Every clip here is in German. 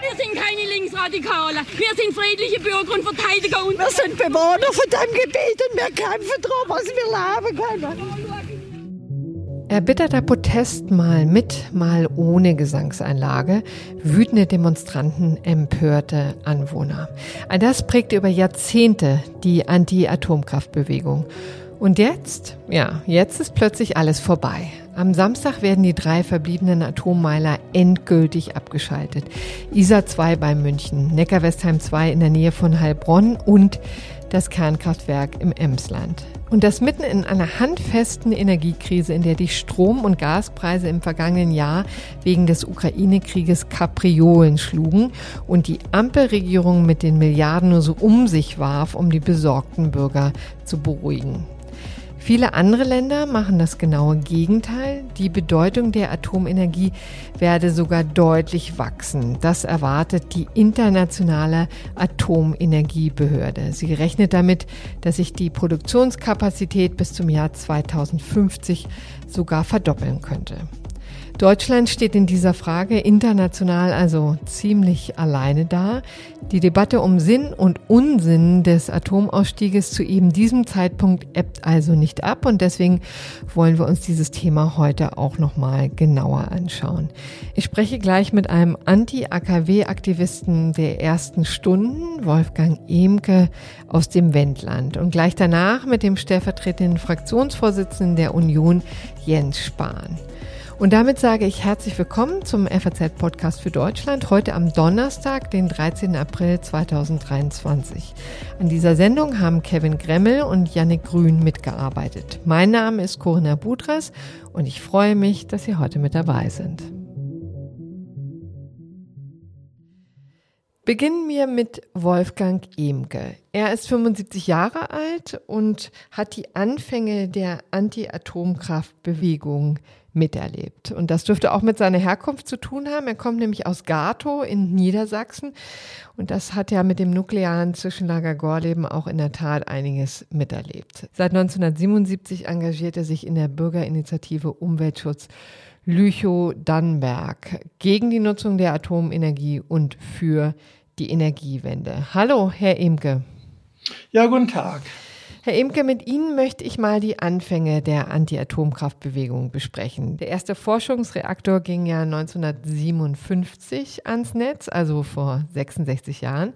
Wir sind keine Linksradikale. Wir sind friedliche Bürger und Verteidiger. Und wir sind Bewohner von diesem Gebiet und wir kämpfen darum, was wir leben können. Erbitterter Protest mal mit, mal ohne Gesangseinlage, wütende Demonstranten, empörte Anwohner. All das prägte über Jahrzehnte die Anti-Atomkraftbewegung. Und jetzt, ja, jetzt ist plötzlich alles vorbei. Am Samstag werden die drei verbliebenen Atommeiler endgültig abgeschaltet. ISA 2 bei München, Neckar-Westheim 2 in der Nähe von Heilbronn und das Kernkraftwerk im Emsland. Und das mitten in einer handfesten Energiekrise, in der die Strom- und Gaspreise im vergangenen Jahr wegen des Ukraine-Krieges Kapriolen schlugen und die Ampelregierung mit den Milliarden nur so um sich warf, um die besorgten Bürger zu beruhigen. Viele andere Länder machen das genaue Gegenteil. Die Bedeutung der Atomenergie werde sogar deutlich wachsen. Das erwartet die internationale Atomenergiebehörde. Sie rechnet damit, dass sich die Produktionskapazität bis zum Jahr 2050 sogar verdoppeln könnte. Deutschland steht in dieser Frage international also ziemlich alleine da. Die Debatte um Sinn und Unsinn des Atomausstieges zu eben diesem Zeitpunkt ebbt also nicht ab und deswegen wollen wir uns dieses Thema heute auch nochmal genauer anschauen. Ich spreche gleich mit einem Anti-AKW-Aktivisten der ersten Stunden, Wolfgang Emke aus dem Wendland und gleich danach mit dem stellvertretenden Fraktionsvorsitzenden der Union, Jens Spahn. Und damit sage ich herzlich willkommen zum FAZ-Podcast für Deutschland, heute am Donnerstag, den 13. April 2023. An dieser Sendung haben Kevin Gremmel und Yannick Grün mitgearbeitet. Mein Name ist Corinna Budras und ich freue mich, dass Sie heute mit dabei sind. Beginnen wir mit Wolfgang Emke. Er ist 75 Jahre alt und hat die Anfänge der Anti-Atomkraftbewegung miterlebt. Und das dürfte auch mit seiner Herkunft zu tun haben. Er kommt nämlich aus Gatow in Niedersachsen. Und das hat ja mit dem nuklearen Zwischenlager Gorleben auch in der Tat einiges miterlebt. Seit 1977 engagiert er sich in der Bürgerinitiative Umweltschutz Lüchow-Dannenberg gegen die Nutzung der Atomenergie und für die Energiewende. Hallo, Herr Imke. Ja, guten Tag. Herr Imke, mit Ihnen möchte ich mal die Anfänge der Anti-Atomkraftbewegung besprechen. Der erste Forschungsreaktor ging ja 1957 ans Netz, also vor 66 Jahren.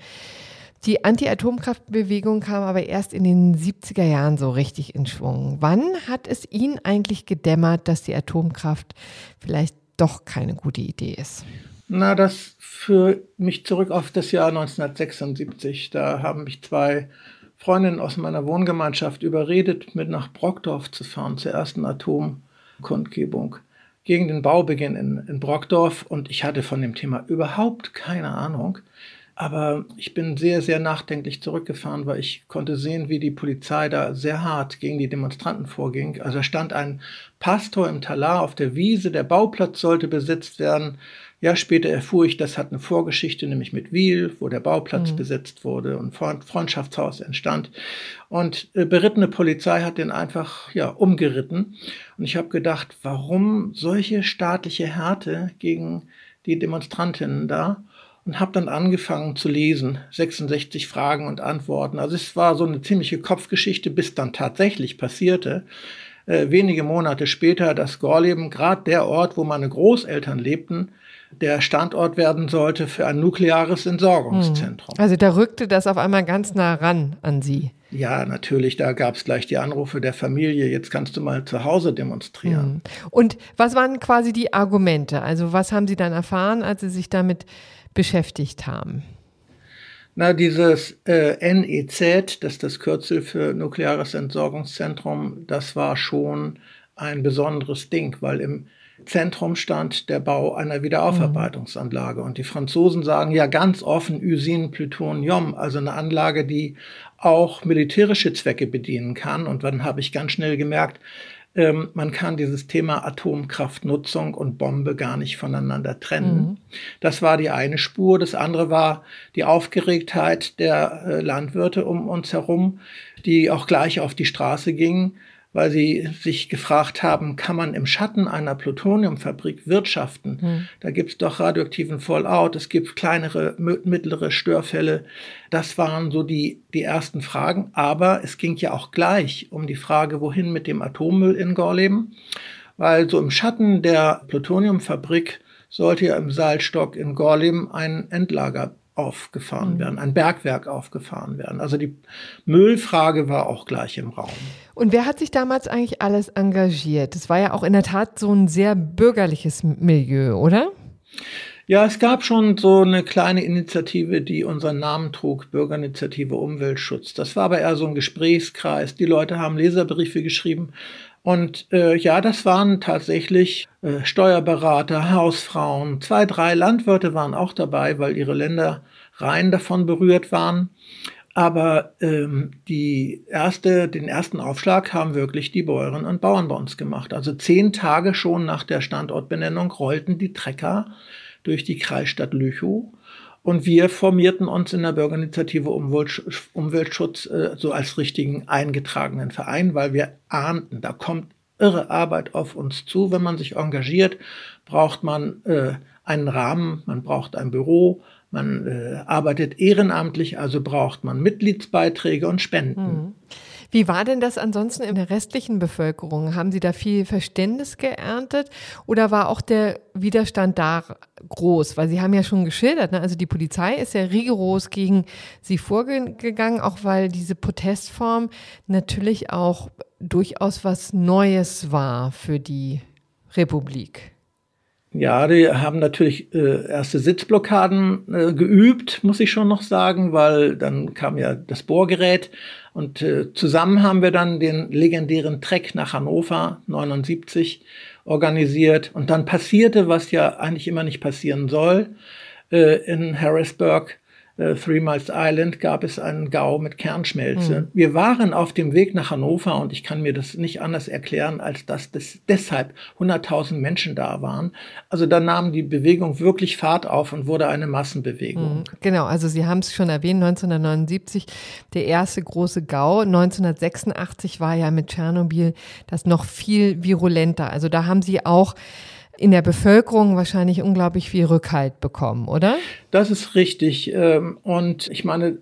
Die Anti-Atomkraftbewegung kam aber erst in den 70er Jahren so richtig in Schwung. Wann hat es Ihnen eigentlich gedämmert, dass die Atomkraft vielleicht doch keine gute Idee ist? Na, das führt mich zurück auf das Jahr 1976. Da haben mich zwei Freundinnen aus meiner Wohngemeinschaft überredet, mit nach Brockdorf zu fahren zur ersten Atomkundgebung gegen den Baubeginn in, in Brockdorf. Und ich hatte von dem Thema überhaupt keine Ahnung. Aber ich bin sehr, sehr nachdenklich zurückgefahren, weil ich konnte sehen, wie die Polizei da sehr hart gegen die Demonstranten vorging. Also stand ein Pastor im Talar auf der Wiese, der Bauplatz sollte besetzt werden. Ja, später erfuhr ich, das hat eine Vorgeschichte, nämlich mit Wiel, wo der Bauplatz mhm. besetzt wurde und Freundschaftshaus entstand. Und äh, berittene Polizei hat den einfach ja umgeritten. Und ich habe gedacht, warum solche staatliche Härte gegen die Demonstrantinnen da? Und habe dann angefangen zu lesen, 66 Fragen und Antworten. Also es war so eine ziemliche Kopfgeschichte, bis dann tatsächlich passierte. Äh, wenige Monate später, dass Gorleben, gerade der Ort, wo meine Großeltern lebten, der Standort werden sollte für ein nukleares Entsorgungszentrum. Hm. Also da rückte das auf einmal ganz nah ran an Sie. Ja, natürlich, da gab es gleich die Anrufe der Familie, jetzt kannst du mal zu Hause demonstrieren. Hm. Und was waren quasi die Argumente? Also was haben Sie dann erfahren, als Sie sich damit beschäftigt haben? Na, dieses äh, NEZ, das ist das Kürzel für nukleares Entsorgungszentrum, das war schon ein besonderes Ding, weil im Zentrum stand der Bau einer Wiederaufarbeitungsanlage. Und die Franzosen sagen ja ganz offen Usine Plutonium, also eine Anlage, die auch militärische Zwecke bedienen kann. Und dann habe ich ganz schnell gemerkt, ähm, man kann dieses Thema Atomkraftnutzung und Bombe gar nicht voneinander trennen. Mhm. Das war die eine Spur. Das andere war die Aufgeregtheit der äh, Landwirte um uns herum, die auch gleich auf die Straße gingen weil sie sich gefragt haben, kann man im Schatten einer Plutoniumfabrik wirtschaften? Hm. Da gibt es doch radioaktiven Fallout, es gibt kleinere, mittlere Störfälle. Das waren so die, die ersten Fragen. Aber es ging ja auch gleich um die Frage, wohin mit dem Atommüll in Gorleben? Weil so im Schatten der Plutoniumfabrik sollte ja im Salzstock in Gorleben ein Endlager aufgefahren mhm. werden, ein Bergwerk aufgefahren werden. Also die Müllfrage war auch gleich im Raum. Und wer hat sich damals eigentlich alles engagiert? Das war ja auch in der Tat so ein sehr bürgerliches Milieu, oder? Ja, es gab schon so eine kleine Initiative, die unseren Namen trug, Bürgerinitiative Umweltschutz. Das war aber eher so ein Gesprächskreis. Die Leute haben Leserbriefe geschrieben. Und äh, ja, das waren tatsächlich äh, Steuerberater, Hausfrauen, zwei, drei Landwirte waren auch dabei, weil ihre Länder rein davon berührt waren. Aber ähm, die erste, den ersten Aufschlag haben wirklich die Bäuerinnen und Bauern bei uns gemacht. Also zehn Tage schon nach der Standortbenennung rollten die Trecker durch die Kreisstadt Lüchow. Und wir formierten uns in der Bürgerinitiative Umweltschutz äh, so als richtigen eingetragenen Verein, weil wir ahnten, da kommt irre Arbeit auf uns zu. Wenn man sich engagiert, braucht man äh, einen Rahmen, man braucht ein Büro, man äh, arbeitet ehrenamtlich, also braucht man Mitgliedsbeiträge und Spenden. Mhm. Wie war denn das ansonsten in der restlichen Bevölkerung? Haben Sie da viel Verständnis geerntet oder war auch der Widerstand da groß? Weil Sie haben ja schon geschildert, ne? also die Polizei ist ja rigoros gegen Sie vorgegangen, auch weil diese Protestform natürlich auch durchaus was Neues war für die Republik. Ja, die haben natürlich äh, erste Sitzblockaden äh, geübt, muss ich schon noch sagen, weil dann kam ja das Bohrgerät und äh, zusammen haben wir dann den legendären Trek nach Hannover 79 organisiert. Und dann passierte, was ja eigentlich immer nicht passieren soll, äh, in Harrisburg äh, Three Miles Island gab es einen Gau mit Kernschmelze. Mhm. Wir waren auf dem Weg nach Hannover und ich kann mir das nicht anders erklären, als dass das deshalb 100.000 Menschen da waren. Also da nahm die Bewegung wirklich Fahrt auf und wurde eine Massenbewegung. Mhm. Genau, also Sie haben es schon erwähnt, 1979 der erste große Gau. 1986 war ja mit Tschernobyl das noch viel virulenter. Also da haben Sie auch in der Bevölkerung wahrscheinlich unglaublich viel Rückhalt bekommen, oder? Das ist richtig. Ähm, und ich meine,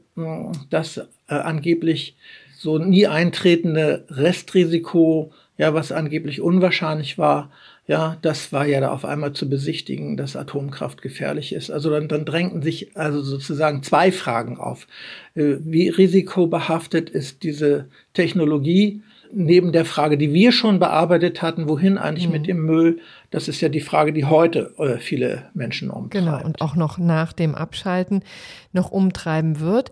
das äh, angeblich so nie eintretende Restrisiko, ja, was angeblich unwahrscheinlich war, ja, das war ja da auf einmal zu besichtigen, dass Atomkraft gefährlich ist. Also dann, dann drängten sich also sozusagen zwei Fragen auf. Äh, wie risikobehaftet ist diese Technologie? neben der Frage, die wir schon bearbeitet hatten, wohin eigentlich mhm. mit dem Müll, das ist ja die Frage, die heute äh, viele Menschen umtreibt. Genau, und auch noch nach dem Abschalten noch umtreiben wird.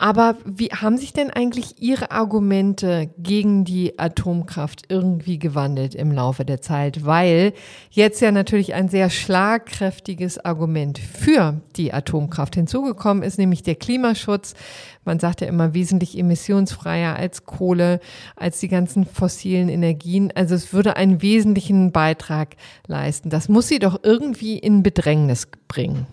Aber wie haben sich denn eigentlich Ihre Argumente gegen die Atomkraft irgendwie gewandelt im Laufe der Zeit? Weil jetzt ja natürlich ein sehr schlagkräftiges Argument für die Atomkraft hinzugekommen ist, nämlich der Klimaschutz. Man sagt ja immer wesentlich emissionsfreier als Kohle, als die ganzen fossilen Energien. Also es würde einen wesentlichen Beitrag leisten. Das muss sie doch irgendwie in Bedrängnis bringen.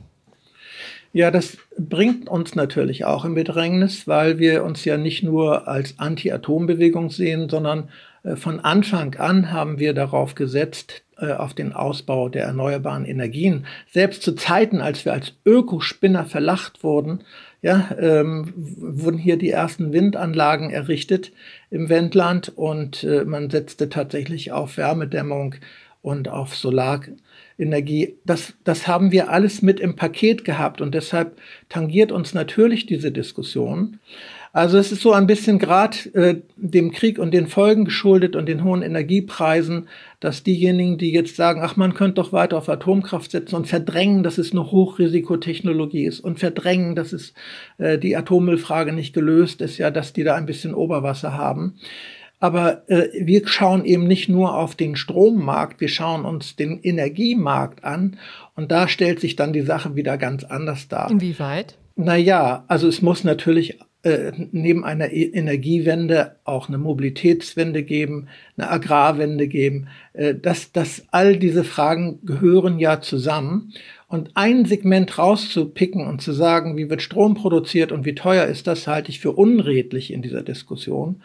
Ja, das bringt uns natürlich auch in Bedrängnis, weil wir uns ja nicht nur als Anti-Atom-Bewegung sehen, sondern äh, von Anfang an haben wir darauf gesetzt, äh, auf den Ausbau der erneuerbaren Energien. Selbst zu Zeiten, als wir als Ökospinner verlacht wurden, ja, ähm, wurden hier die ersten Windanlagen errichtet im Wendland und äh, man setzte tatsächlich auf Wärmedämmung und auf Solar Energie, das, das haben wir alles mit im Paket gehabt und deshalb tangiert uns natürlich diese Diskussion. Also es ist so ein bisschen gerade äh, dem Krieg und den Folgen geschuldet und den hohen Energiepreisen, dass diejenigen, die jetzt sagen, ach, man könnte doch weiter auf Atomkraft setzen und verdrängen, dass es eine Hochrisikotechnologie ist und verdrängen, dass es äh, die Atommüllfrage nicht gelöst ist, ja, dass die da ein bisschen Oberwasser haben. Aber äh, wir schauen eben nicht nur auf den Strommarkt, wir schauen uns den Energiemarkt an und da stellt sich dann die Sache wieder ganz anders dar. Inwieweit? Naja, also es muss natürlich äh, neben einer e Energiewende auch eine Mobilitätswende geben, eine Agrarwende geben. Äh, dass, dass all diese Fragen gehören ja zusammen. Und ein Segment rauszupicken und zu sagen, wie wird Strom produziert und wie teuer ist das, halte ich für unredlich in dieser Diskussion.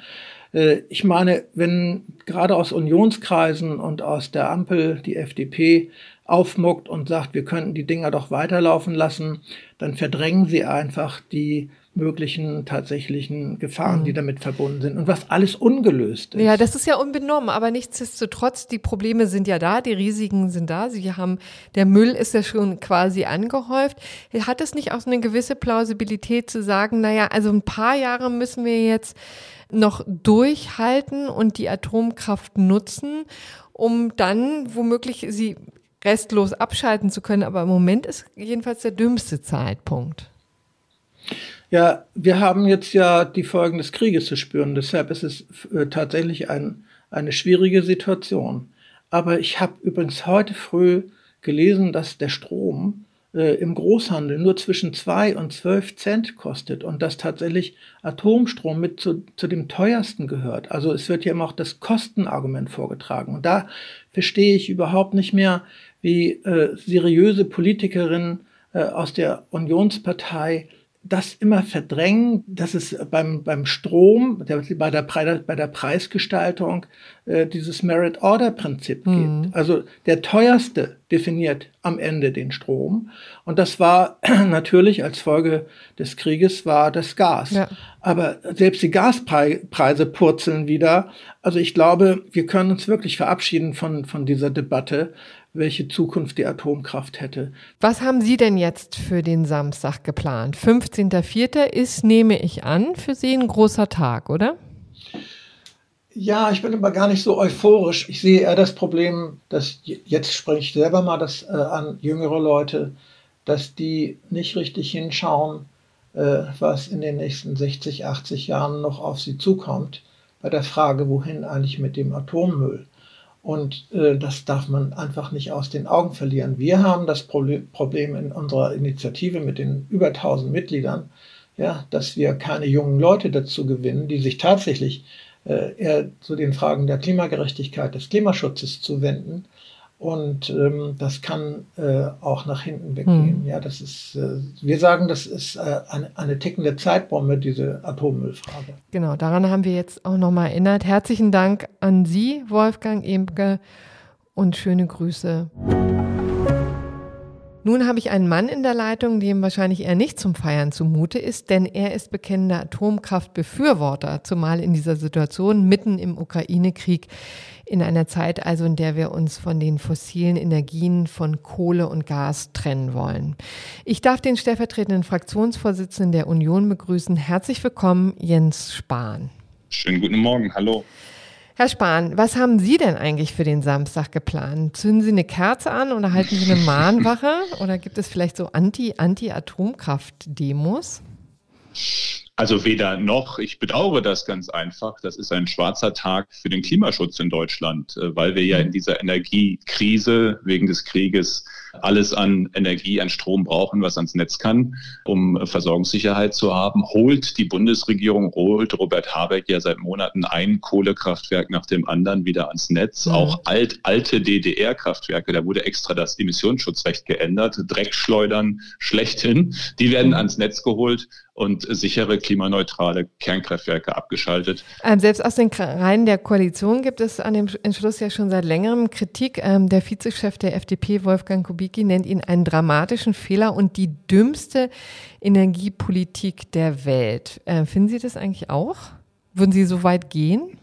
Äh, ich meine, wenn gerade aus Unionskreisen und aus der Ampel die FDP aufmuckt und sagt, wir könnten die Dinger doch weiterlaufen lassen, dann verdrängen sie einfach die möglichen tatsächlichen Gefahren, mhm. die damit verbunden sind und was alles ungelöst ist. Ja, das ist ja unbenommen, aber nichtsdestotrotz, die Probleme sind ja da, die Risiken sind da. Sie haben, der Müll ist ja schon quasi angehäuft. Hat es nicht auch so eine gewisse Plausibilität zu sagen, naja, also ein paar Jahre müssen wir jetzt noch durchhalten und die Atomkraft nutzen, um dann womöglich sie restlos abschalten zu können. Aber im Moment ist jedenfalls der dümmste Zeitpunkt. Ja, wir haben jetzt ja die Folgen des Krieges zu spüren. Deshalb ist es äh, tatsächlich ein, eine schwierige Situation. Aber ich habe übrigens heute früh gelesen, dass der Strom äh, im Großhandel nur zwischen zwei und zwölf Cent kostet und dass tatsächlich Atomstrom mit zu, zu dem teuersten gehört. Also es wird ja immer auch das Kostenargument vorgetragen. Und da verstehe ich überhaupt nicht mehr, wie äh, seriöse Politikerinnen äh, aus der Unionspartei das immer verdrängen, dass es beim, beim Strom, der, bei, der, bei der Preisgestaltung äh, dieses Merit-Order-Prinzip mhm. gibt. Also der teuerste definiert am Ende den Strom. Und das war natürlich als Folge des Krieges war das Gas. Ja. Aber selbst die Gaspreise purzeln wieder. Also ich glaube, wir können uns wirklich verabschieden von, von dieser Debatte welche Zukunft die Atomkraft hätte. Was haben Sie denn jetzt für den Samstag geplant? 15.04. ist, nehme ich an, für Sie ein großer Tag, oder? Ja, ich bin aber gar nicht so euphorisch. Ich sehe eher das Problem, dass jetzt spreche ich selber mal das äh, an jüngere Leute, dass die nicht richtig hinschauen, äh, was in den nächsten 60, 80 Jahren noch auf sie zukommt, bei der Frage, wohin eigentlich mit dem Atommüll. Und äh, das darf man einfach nicht aus den Augen verlieren. Wir haben das Problem in unserer Initiative mit den über 1000 Mitgliedern, ja, dass wir keine jungen Leute dazu gewinnen, die sich tatsächlich äh, eher zu den Fragen der Klimagerechtigkeit, des Klimaschutzes zuwenden, und ähm, das kann äh, auch nach hinten weggehen. Mhm. Ja, das ist, äh, wir sagen, das ist äh, eine, eine tickende Zeitbombe, diese Atommüllfrage. Genau, daran haben wir jetzt auch nochmal erinnert. Herzlichen Dank an Sie, Wolfgang Emke, und schöne Grüße. Nun habe ich einen Mann in der Leitung, dem wahrscheinlich eher nicht zum Feiern zumute ist, denn er ist bekennender Atomkraftbefürworter, zumal in dieser Situation mitten im Ukraine-Krieg, in einer Zeit also, in der wir uns von den fossilen Energien von Kohle und Gas trennen wollen. Ich darf den stellvertretenden Fraktionsvorsitzenden der Union begrüßen. Herzlich willkommen, Jens Spahn. Schönen guten Morgen, hallo. Herr Spahn, was haben Sie denn eigentlich für den Samstag geplant? Zünden Sie eine Kerze an oder halten Sie eine Mahnwache? oder gibt es vielleicht so Anti-Atomkraft-Demos? Also weder noch. Ich bedauere das ganz einfach. Das ist ein schwarzer Tag für den Klimaschutz in Deutschland, äh, weil wir ja in dieser Energiekrise wegen des Krieges alles an Energie, an Strom brauchen, was ans Netz kann, um Versorgungssicherheit zu haben. Holt die Bundesregierung, holt Robert Habeck ja seit Monaten ein Kohlekraftwerk nach dem anderen wieder ans Netz. Mhm. Auch alt, alte DDR-Kraftwerke, da wurde extra das Emissionsschutzrecht geändert. Dreckschleudern schlechthin, die werden mhm. ans Netz geholt und sichere klimaneutrale Kernkraftwerke abgeschaltet. Ähm, selbst aus den Reihen der Koalition gibt es an dem Entschluss ja schon seit längerem Kritik. Ähm, der Vizechef der FDP, Wolfgang Kubicki, nennt ihn einen dramatischen Fehler und die dümmste Energiepolitik der Welt. Äh, finden Sie das eigentlich auch? Würden Sie so weit gehen?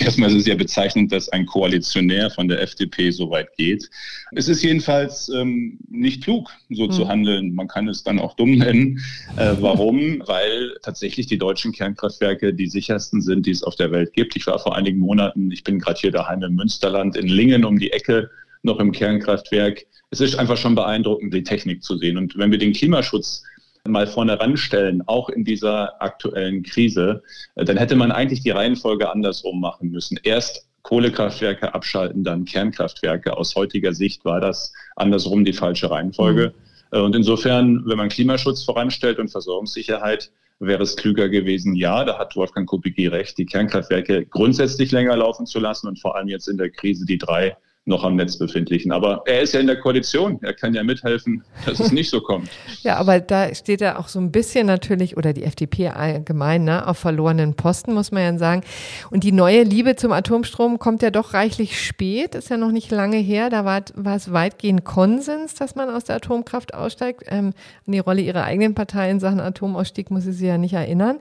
Erstmal ist es ja bezeichnend, dass ein Koalitionär von der FDP so weit geht. Es ist jedenfalls ähm, nicht klug, so mhm. zu handeln. Man kann es dann auch dumm nennen. Äh, warum? Weil tatsächlich die deutschen Kernkraftwerke die sichersten sind, die es auf der Welt gibt. Ich war vor einigen Monaten, ich bin gerade hier daheim im Münsterland, in Lingen um die Ecke noch im Kernkraftwerk. Es ist einfach schon beeindruckend, die Technik zu sehen. Und wenn wir den Klimaschutz mal vorne ranstellen, auch in dieser aktuellen Krise, äh, dann hätte man eigentlich die Reihenfolge andersrum machen müssen. Erst Kohlekraftwerke abschalten, dann Kernkraftwerke. Aus heutiger Sicht war das andersrum die falsche Reihenfolge. Mhm. Äh, und insofern, wenn man Klimaschutz voranstellt und Versorgungssicherheit, wäre es klüger gewesen, ja, da hat Wolfgang Kubicki recht, die Kernkraftwerke grundsätzlich länger laufen zu lassen und vor allem jetzt in der Krise die drei noch am Netz befindlichen. Aber er ist ja in der Koalition. Er kann ja mithelfen, dass es nicht so kommt. ja, aber da steht er auch so ein bisschen natürlich, oder die FDP allgemein, ne, auf verlorenen Posten, muss man ja sagen. Und die neue Liebe zum Atomstrom kommt ja doch reichlich spät, ist ja noch nicht lange her. Da war, war es weitgehend Konsens, dass man aus der Atomkraft aussteigt. Ähm, an die Rolle ihrer eigenen Partei in Sachen Atomausstieg muss ich sie ja nicht erinnern.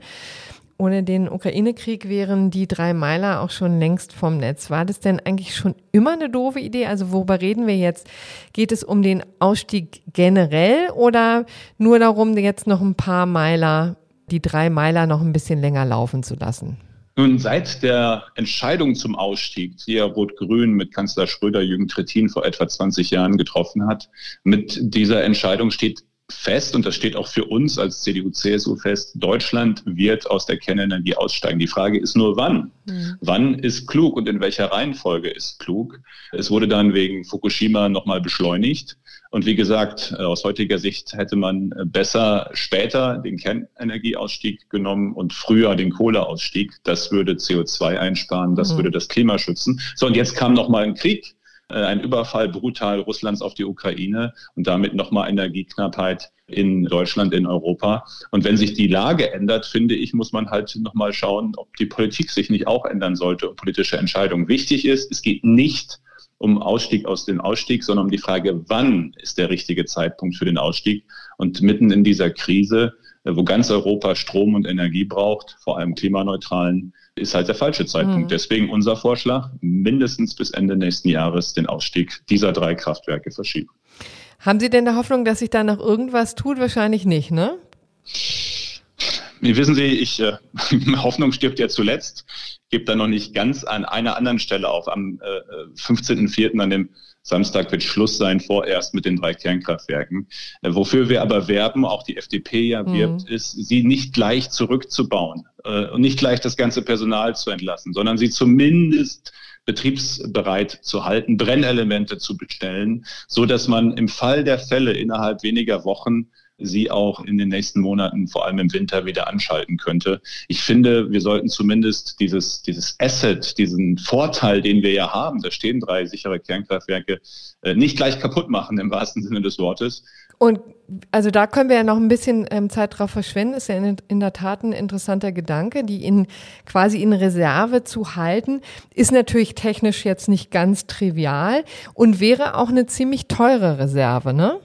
Ohne den Ukraine-Krieg wären die drei Meiler auch schon längst vom Netz. War das denn eigentlich schon immer eine doofe Idee? Also worüber reden wir jetzt? Geht es um den Ausstieg generell oder nur darum, jetzt noch ein paar Meiler, die drei Meiler noch ein bisschen länger laufen zu lassen? Nun, seit der Entscheidung zum Ausstieg, die ja Rot-Grün mit Kanzler Schröder Jürgen Trittin vor etwa 20 Jahren getroffen hat, mit dieser Entscheidung steht fest, und das steht auch für uns als CDU-CSU fest, Deutschland wird aus der Kernenergie aussteigen. Die Frage ist nur, wann? Mhm. Wann ist klug und in welcher Reihenfolge ist klug? Es wurde dann wegen Fukushima nochmal beschleunigt. Und wie gesagt, aus heutiger Sicht hätte man besser später den Kernenergieausstieg genommen und früher den Kohleausstieg. Das würde CO2 einsparen, das mhm. würde das Klima schützen. So, und jetzt kam nochmal ein Krieg äh, ein Überfall brutal Russlands auf die Ukraine und damit nochmal Energieknappheit in Deutschland, in Europa. Und wenn sich die Lage ändert, finde ich, muss man halt nochmal schauen, ob die Politik sich nicht auch ändern sollte und politische Entscheidungen. Wichtig ist, es geht nicht um Ausstieg aus dem Ausstieg, sondern um die Frage, wann ist der richtige Zeitpunkt für den Ausstieg? Und mitten in dieser Krise, äh, wo ganz Europa Strom und Energie braucht, vor allem klimaneutralen, ist halt der falsche Zeitpunkt. Mhm. Deswegen unser Vorschlag, mindestens bis Ende nächsten Jahres den Ausstieg dieser drei Kraftwerke verschieben. Haben Sie denn der Hoffnung, dass sich da noch irgendwas tut? Wahrscheinlich nicht, ne? Wie wissen Sie, ich, äh, Hoffnung stirbt ja zuletzt. Gebe da noch nicht ganz an einer anderen Stelle auf. Am äh, 15.04. an dem Samstag wird Schluss sein vorerst mit den drei Kernkraftwerken. Äh, wofür wir aber werben, auch die FDP ja mhm. wirbt, ist, sie nicht gleich zurückzubauen äh, und nicht gleich das ganze Personal zu entlassen, sondern sie zumindest betriebsbereit zu halten, Brennelemente zu bestellen, so dass man im Fall der Fälle innerhalb weniger Wochen sie auch in den nächsten Monaten, vor allem im Winter, wieder anschalten könnte. Ich finde, wir sollten zumindest dieses, dieses Asset, diesen Vorteil, den wir ja haben, da stehen drei sichere Kernkraftwerke, äh, nicht gleich kaputt machen im wahrsten Sinne des Wortes. Und also da können wir ja noch ein bisschen ähm, Zeit drauf verschwenden. Ist ja in, der Tat ein interessanter Gedanke, die in quasi in Reserve zu halten, ist natürlich technisch jetzt nicht ganz trivial und wäre auch eine ziemlich teure Reserve, ne?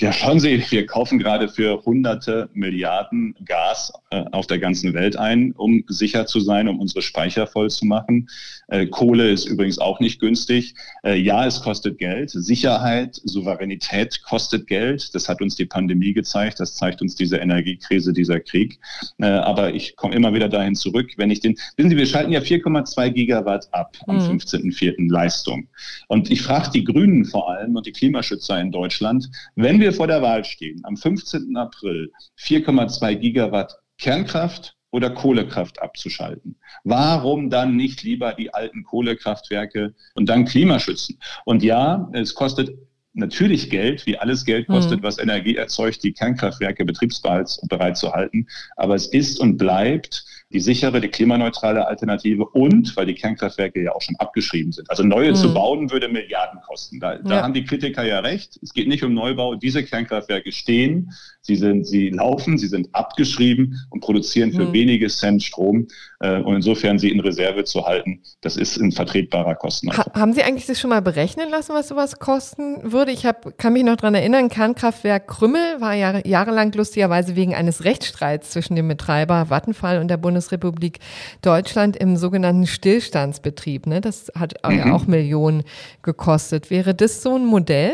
Ja, schauen Sie, wir kaufen gerade für hunderte Milliarden Gas äh, auf der ganzen Welt ein, um sicher zu sein, um unsere Speicher voll zu machen. Äh, Kohle ist übrigens auch nicht günstig. Äh, ja, es kostet Geld. Sicherheit, Souveränität kostet Geld. Das hat uns die Pandemie gezeigt. Das zeigt uns diese Energiekrise, dieser Krieg. Äh, aber ich komme immer wieder dahin zurück, wenn ich den, wissen Sie, wir schalten ja 4,2 Gigawatt ab am mhm. 15.04. Leistung. Und ich frage die Grünen vor allem und die Klimaschützer in Deutschland, wenn wir vor der Wahl stehen, am 15. April 4,2 Gigawatt Kernkraft oder Kohlekraft abzuschalten. Warum dann nicht lieber die alten Kohlekraftwerke und dann Klimaschützen? Und ja, es kostet natürlich Geld, wie alles Geld kostet, mhm. was Energie erzeugt, die Kernkraftwerke betriebsbereit zu halten. Aber es ist und bleibt die sichere, die klimaneutrale Alternative und, weil die Kernkraftwerke ja auch schon abgeschrieben sind. Also neue mhm. zu bauen würde Milliarden kosten. Da, da haben die Kritiker ja recht. Es geht nicht um Neubau. Diese Kernkraftwerke stehen, sie sind, sie laufen, sie sind abgeschrieben und produzieren für mhm. wenige Cent Strom. Äh, und insofern sie in Reserve zu halten, das ist ein vertretbarer Kostenaufwand. Ha haben Sie eigentlich das schon mal berechnen lassen, was sowas kosten würde? Ich hab, kann mich noch dran erinnern, Kernkraftwerk Krümmel war ja jahrelang lustigerweise wegen eines Rechtsstreits zwischen dem Betreiber Vattenfall und der Bundes Bundesrepublik Deutschland im sogenannten Stillstandsbetrieb. Ne? Das hat mhm. auch Millionen gekostet. Wäre das so ein Modell?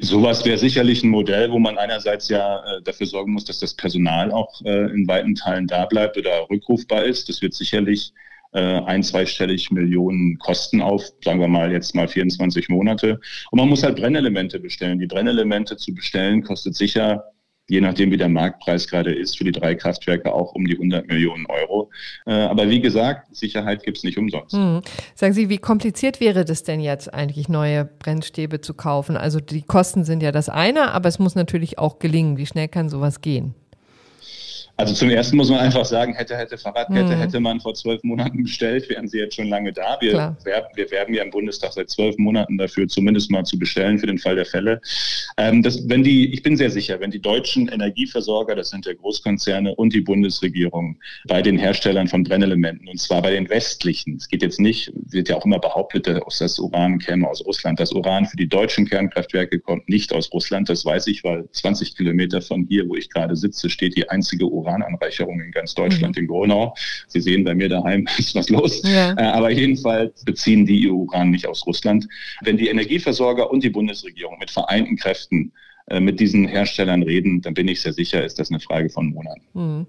Sowas wäre sicherlich ein Modell, wo man einerseits ja äh, dafür sorgen muss, dass das Personal auch äh, in weiten Teilen da bleibt oder rückrufbar ist. Das wird sicherlich äh, ein, zweistellig Millionen Kosten auf, sagen wir mal jetzt mal 24 Monate. Und man muss halt Brennelemente bestellen. Die Brennelemente zu bestellen kostet sicher je nachdem, wie der Marktpreis gerade ist, für die drei Kraftwerke auch um die 100 Millionen Euro. Äh, aber wie gesagt, Sicherheit gibt es nicht umsonst. Hm. Sagen Sie, wie kompliziert wäre das denn jetzt eigentlich, neue Brennstäbe zu kaufen? Also die Kosten sind ja das eine, aber es muss natürlich auch gelingen. Wie schnell kann sowas gehen? Also zum ersten muss man einfach sagen, hätte, hätte Fahrradkette, hm. hätte man vor zwölf Monaten bestellt, wären sie jetzt schon lange da. Wir, werben, wir werben ja im Bundestag seit zwölf Monaten dafür, zumindest mal zu bestellen für den Fall der Fälle. Ähm, das, wenn die, ich bin sehr sicher, wenn die deutschen Energieversorger, das sind ja Großkonzerne und die Bundesregierung, bei den Herstellern von Brennelementen, und zwar bei den westlichen, es geht jetzt nicht, wird ja auch immer behauptet, dass das Uran käme aus Russland. Das Uran für die deutschen Kernkraftwerke kommt nicht aus Russland, das weiß ich, weil 20 Kilometer von hier, wo ich gerade sitze, steht die einzige Uran Urananreicherung in ganz Deutschland, mhm. in Gronau. Sie sehen, bei mir daheim ist was los. Ja. Äh, aber jedenfalls beziehen die Uran nicht aus Russland. Wenn die Energieversorger und die Bundesregierung mit vereinten Kräften äh, mit diesen Herstellern reden, dann bin ich sehr sicher, ist das eine Frage von Monaten. Mhm.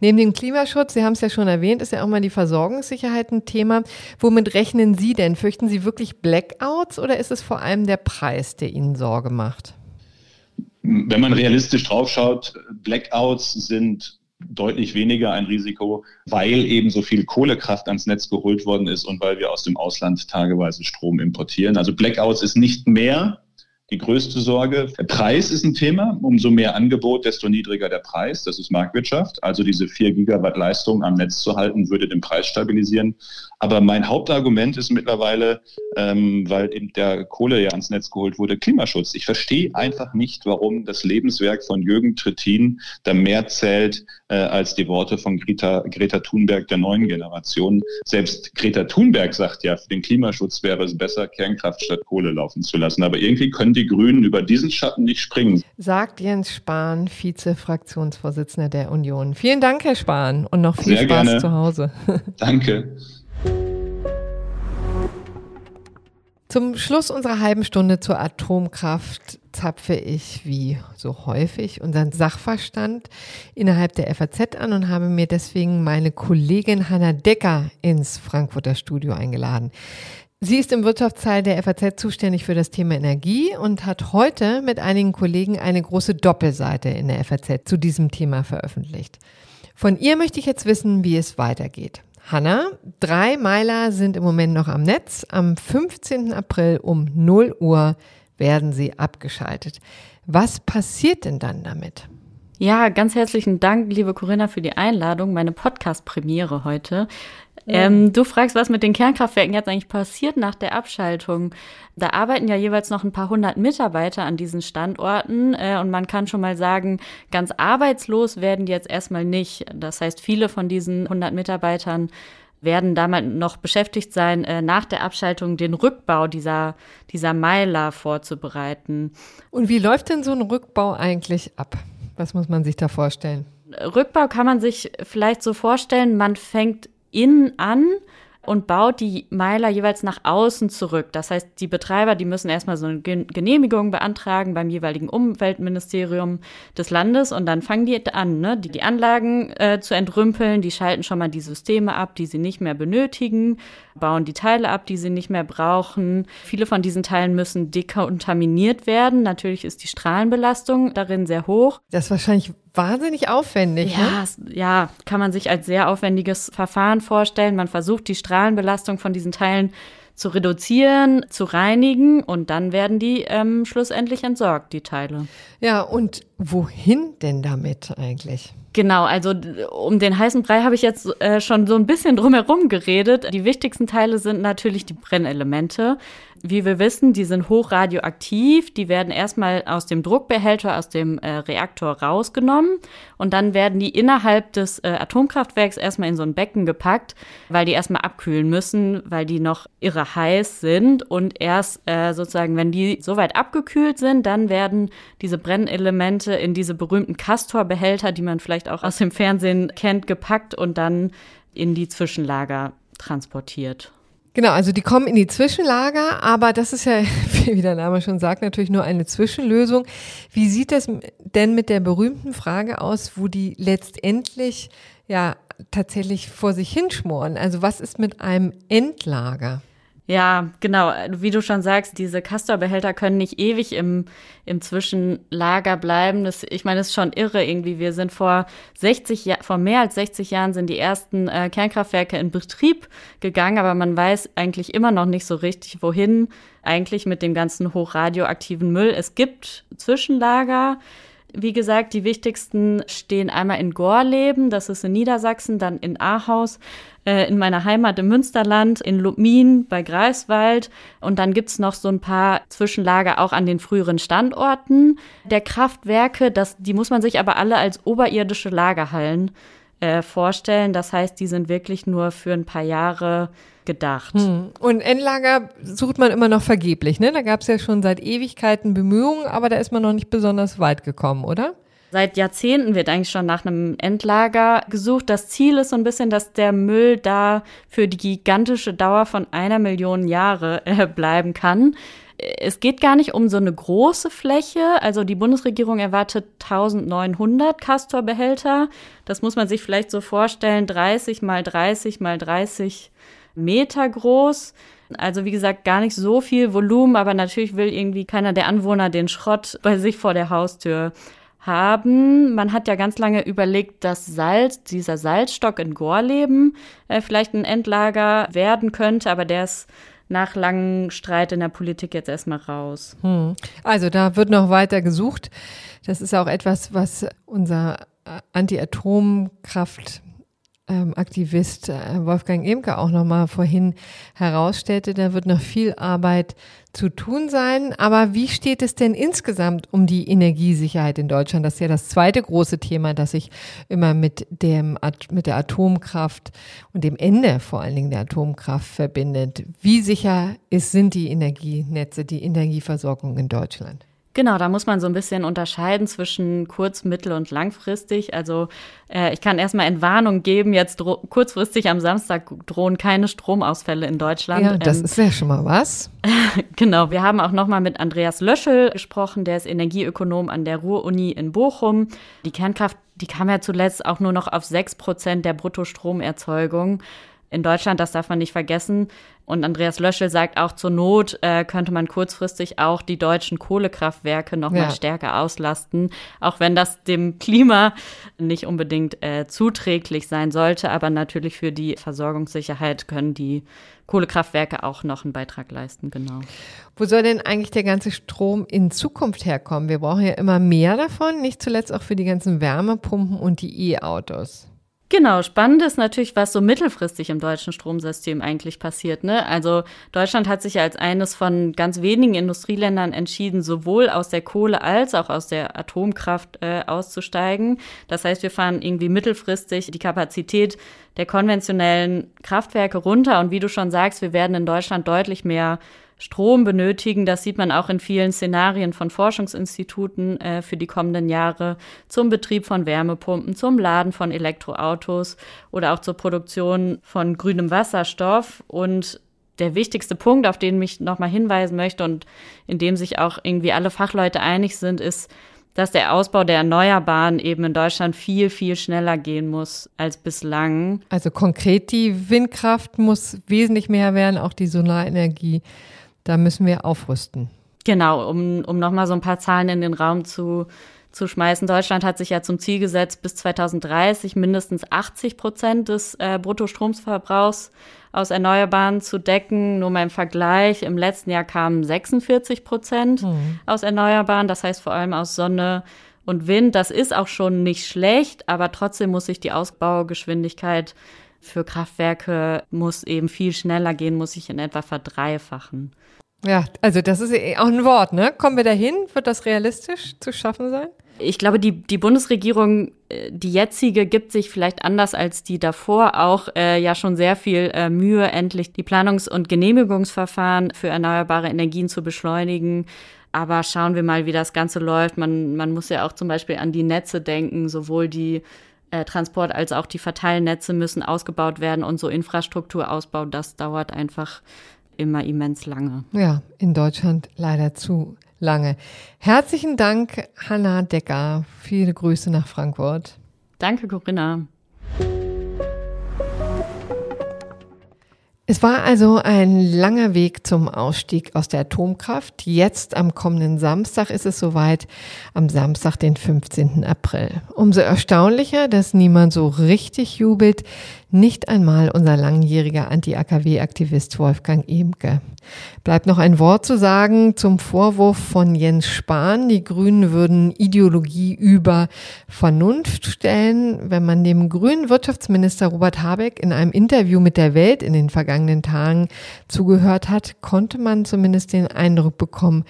Neben dem Klimaschutz, Sie haben es ja schon erwähnt, ist ja auch mal die Versorgungssicherheit ein Thema. Womit rechnen Sie denn? Fürchten Sie wirklich Blackouts oder ist es vor allem der Preis, der Ihnen Sorge macht? Wenn man realistisch draufschaut, Blackouts sind deutlich weniger ein Risiko, weil eben so viel Kohlekraft ans Netz geholt worden ist und weil wir aus dem Ausland tageweise Strom importieren. Also Blackouts ist nicht mehr die größte Sorge. Der Preis ist ein Thema. Umso mehr Angebot, desto niedriger der Preis. Das ist Marktwirtschaft. Also diese 4 Gigawatt Leistung am Netz zu halten, würde den Preis stabilisieren. Aber mein Hauptargument ist mittlerweile, ähm, weil eben der Kohle ja ans Netz geholt wurde, Klimaschutz. Ich verstehe einfach nicht, warum das Lebenswerk von Jürgen Trittin da mehr zählt äh, als die Worte von Greta, Greta Thunberg der neuen Generation. Selbst Greta Thunberg sagt ja, für den Klimaschutz wäre es besser, Kernkraft statt Kohle laufen zu lassen. Aber irgendwie können die Grünen über diesen Schatten nicht springen. Sagt Jens Spahn, Vize-Fraktionsvorsitzender der Union. Vielen Dank, Herr Spahn, und noch viel Sehr Spaß gerne. zu Hause. Danke. Zum Schluss unserer halben Stunde zur Atomkraft zapfe ich wie so häufig unseren Sachverstand innerhalb der FAZ an und habe mir deswegen meine Kollegin Hanna Decker ins Frankfurter Studio eingeladen. Sie ist im Wirtschaftsteil der FAZ zuständig für das Thema Energie und hat heute mit einigen Kollegen eine große Doppelseite in der FAZ zu diesem Thema veröffentlicht. Von ihr möchte ich jetzt wissen, wie es weitergeht. Hanna, drei Meiler sind im Moment noch am Netz. Am 15. April um 0 Uhr werden sie abgeschaltet. Was passiert denn dann damit? Ja, ganz herzlichen Dank, liebe Corinna, für die Einladung, meine Podcast-Premiere heute. Ähm, du fragst, was mit den Kernkraftwerken jetzt eigentlich passiert nach der Abschaltung. Da arbeiten ja jeweils noch ein paar hundert Mitarbeiter an diesen Standorten äh, und man kann schon mal sagen, ganz arbeitslos werden die jetzt erstmal nicht. Das heißt, viele von diesen hundert Mitarbeitern werden damals noch beschäftigt sein, äh, nach der Abschaltung den Rückbau dieser, dieser Meiler vorzubereiten. Und wie läuft denn so ein Rückbau eigentlich ab? Was muss man sich da vorstellen? Rückbau kann man sich vielleicht so vorstellen, man fängt innen an und baut die Meiler jeweils nach außen zurück. Das heißt, die Betreiber, die müssen erstmal so eine Genehmigung beantragen beim jeweiligen Umweltministerium des Landes und dann fangen die an, ne, die, die Anlagen äh, zu entrümpeln. Die schalten schon mal die Systeme ab, die sie nicht mehr benötigen, bauen die Teile ab, die sie nicht mehr brauchen. Viele von diesen Teilen müssen dekontaminiert werden. Natürlich ist die Strahlenbelastung darin sehr hoch. Das ist wahrscheinlich wahnsinnig aufwendig. Ja, ne? ja, kann man sich als sehr aufwendiges Verfahren vorstellen. Man versucht die Strahlenbelastung von diesen Teilen zu reduzieren, zu reinigen und dann werden die ähm, schlussendlich entsorgt, die Teile. Ja, und wohin denn damit eigentlich? Genau, also um den heißen Brei habe ich jetzt äh, schon so ein bisschen drumherum geredet. Die wichtigsten Teile sind natürlich die Brennelemente wie wir wissen, die sind hochradioaktiv. Die werden erstmal aus dem Druckbehälter, aus dem äh, Reaktor rausgenommen und dann werden die innerhalb des äh, Atomkraftwerks erstmal in so ein Becken gepackt, weil die erstmal abkühlen müssen, weil die noch irre heiß sind. Und erst äh, sozusagen, wenn die soweit abgekühlt sind, dann werden diese Brennelemente in diese berühmten Castor-Behälter, die man vielleicht auch aus dem Fernsehen kennt, gepackt und dann in die Zwischenlager transportiert. Genau, also die kommen in die Zwischenlager, aber das ist ja, wie der Name schon sagt, natürlich nur eine Zwischenlösung. Wie sieht das denn mit der berühmten Frage aus, wo die letztendlich ja tatsächlich vor sich hinschmoren? Also was ist mit einem Endlager? Ja, genau. Wie du schon sagst, diese Castor-Behälter können nicht ewig im, im Zwischenlager bleiben. Das, ich meine, das ist schon irre irgendwie. Wir sind vor 60 Jahren, vor mehr als 60 Jahren sind die ersten äh, Kernkraftwerke in Betrieb gegangen, aber man weiß eigentlich immer noch nicht so richtig, wohin eigentlich mit dem ganzen hochradioaktiven Müll. Es gibt Zwischenlager. Wie gesagt, die wichtigsten stehen einmal in Gorleben, das ist in Niedersachsen, dann in Ahaus, äh, in meiner Heimat im Münsterland, in Lubmin bei Greifswald und dann gibt's noch so ein paar Zwischenlager auch an den früheren Standorten der Kraftwerke. Das, die muss man sich aber alle als oberirdische Lagerhallen äh, vorstellen. Das heißt, die sind wirklich nur für ein paar Jahre gedacht. Hm. Und Endlager sucht man immer noch vergeblich, ne? Da gab es ja schon seit Ewigkeiten Bemühungen, aber da ist man noch nicht besonders weit gekommen, oder? Seit Jahrzehnten wird eigentlich schon nach einem Endlager gesucht. Das Ziel ist so ein bisschen, dass der Müll da für die gigantische Dauer von einer Million Jahre äh, bleiben kann. Es geht gar nicht um so eine große Fläche. Also die Bundesregierung erwartet 1900 Castor-Behälter. Das muss man sich vielleicht so vorstellen, 30 mal 30 mal 30 Meter groß. Also wie gesagt, gar nicht so viel Volumen, aber natürlich will irgendwie keiner der Anwohner den Schrott bei sich vor der Haustür haben. Man hat ja ganz lange überlegt, dass Salz, dieser Salzstock in Gorleben äh, vielleicht ein Endlager werden könnte, aber der ist nach langem Streit in der Politik jetzt erstmal raus. Hm. Also da wird noch weiter gesucht. Das ist auch etwas, was unser äh, Anti-Atomkraft ähm, Aktivist äh, Wolfgang Imke auch nochmal vorhin herausstellte, da wird noch viel Arbeit zu tun sein. Aber wie steht es denn insgesamt um die Energiesicherheit in Deutschland? Das ist ja das zweite große Thema, das sich immer mit dem, mit der Atomkraft und dem Ende vor allen Dingen der Atomkraft verbindet. Wie sicher ist, sind die Energienetze, die Energieversorgung in Deutschland? Genau, da muss man so ein bisschen unterscheiden zwischen kurz-, mittel- und langfristig. Also äh, ich kann erstmal Entwarnung geben, jetzt kurzfristig am Samstag drohen keine Stromausfälle in Deutschland. Ja, das ähm, ist ja schon mal was. genau, wir haben auch nochmal mit Andreas Löschel gesprochen, der ist Energieökonom an der Ruhr-Uni in Bochum. Die Kernkraft, die kam ja zuletzt auch nur noch auf sechs Prozent der Bruttostromerzeugung in Deutschland, das darf man nicht vergessen. Und Andreas Löschel sagt auch, zur Not äh, könnte man kurzfristig auch die deutschen Kohlekraftwerke noch ja. mal stärker auslasten, auch wenn das dem Klima nicht unbedingt äh, zuträglich sein sollte. Aber natürlich für die Versorgungssicherheit können die Kohlekraftwerke auch noch einen Beitrag leisten, genau. Wo soll denn eigentlich der ganze Strom in Zukunft herkommen? Wir brauchen ja immer mehr davon, nicht zuletzt auch für die ganzen Wärmepumpen und die E-Autos. Genau, spannend ist natürlich, was so mittelfristig im deutschen Stromsystem eigentlich passiert. Ne? Also Deutschland hat sich ja als eines von ganz wenigen Industrieländern entschieden, sowohl aus der Kohle als auch aus der Atomkraft äh, auszusteigen. Das heißt, wir fahren irgendwie mittelfristig die Kapazität der konventionellen Kraftwerke runter. Und wie du schon sagst, wir werden in Deutschland deutlich mehr Strom benötigen. Das sieht man auch in vielen Szenarien von Forschungsinstituten äh, für die kommenden Jahre zum Betrieb von Wärmepumpen, zum Laden von Elektroautos oder auch zur Produktion von grünem Wasserstoff. Und der wichtigste Punkt, auf den ich nochmal hinweisen möchte und in dem sich auch irgendwie alle Fachleute einig sind, ist, dass der Ausbau der Erneuerbaren eben in Deutschland viel, viel schneller gehen muss als bislang. Also konkret, die Windkraft muss wesentlich mehr werden, auch die Solarenergie. Da müssen wir aufrüsten. Genau, um, um nochmal so ein paar Zahlen in den Raum zu, zu schmeißen. Deutschland hat sich ja zum Ziel gesetzt, bis 2030 mindestens 80 Prozent des äh, Bruttostromsverbrauchs aus Erneuerbaren zu decken. Nur mal im Vergleich, im letzten Jahr kamen 46 Prozent mhm. aus Erneuerbaren, das heißt vor allem aus Sonne und Wind. Das ist auch schon nicht schlecht, aber trotzdem muss sich die Ausbaugeschwindigkeit für Kraftwerke muss eben viel schneller gehen, muss sich in etwa verdreifachen. Ja, also das ist auch ein Wort, ne? Kommen wir dahin? Wird das realistisch zu schaffen sein? Ich glaube, die, die Bundesregierung, äh, die jetzige, gibt sich vielleicht anders als die davor auch äh, ja schon sehr viel äh, Mühe, endlich die Planungs- und Genehmigungsverfahren für erneuerbare Energien zu beschleunigen. Aber schauen wir mal, wie das Ganze läuft. Man, man muss ja auch zum Beispiel an die Netze denken, sowohl die äh, Transport als auch die Verteilnetze müssen ausgebaut werden und so Infrastrukturausbau, das dauert einfach immer immens lange. Ja, in Deutschland leider zu lange. Herzlichen Dank, Hanna Decker. Viele Grüße nach Frankfurt. Danke, Corinna. Es war also ein langer Weg zum Ausstieg aus der Atomkraft. Jetzt am kommenden Samstag ist es soweit, am Samstag, den 15. April. Umso erstaunlicher, dass niemand so richtig jubelt, nicht einmal unser langjähriger Anti-AKW-Aktivist Wolfgang Emke. Bleibt noch ein Wort zu sagen zum Vorwurf von Jens Spahn. Die Grünen würden Ideologie über Vernunft stellen. Wenn man dem grünen Wirtschaftsminister Robert Habeck in einem Interview mit der Welt in den vergangenen Tagen zugehört hat, konnte man zumindest den Eindruck bekommen,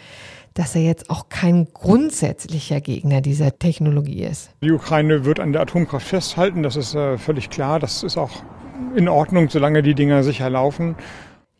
dass er jetzt auch kein grundsätzlicher Gegner dieser Technologie ist. Die Ukraine wird an der Atomkraft festhalten, das ist äh, völlig klar. Das ist auch in Ordnung, solange die Dinger sicher laufen.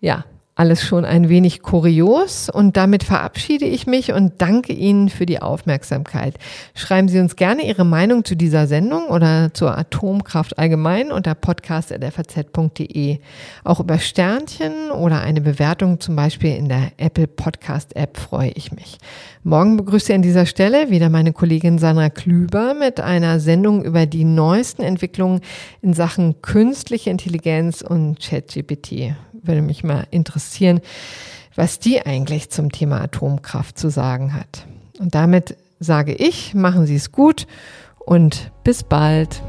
Ja, alles schon ein wenig kurios und damit verabschiede ich mich und danke Ihnen für die Aufmerksamkeit. Schreiben Sie uns gerne Ihre Meinung zu dieser Sendung oder zur Atomkraft allgemein unter podcast.faz.de. Auch über Sternchen oder eine Bewertung zum Beispiel in der Apple Podcast App freue ich mich. Morgen begrüße ich an dieser Stelle wieder meine Kollegin Sandra Klüber mit einer Sendung über die neuesten Entwicklungen in Sachen künstliche Intelligenz und ChatGPT würde mich mal interessieren, was die eigentlich zum Thema Atomkraft zu sagen hat. Und damit sage ich, machen Sie es gut und bis bald.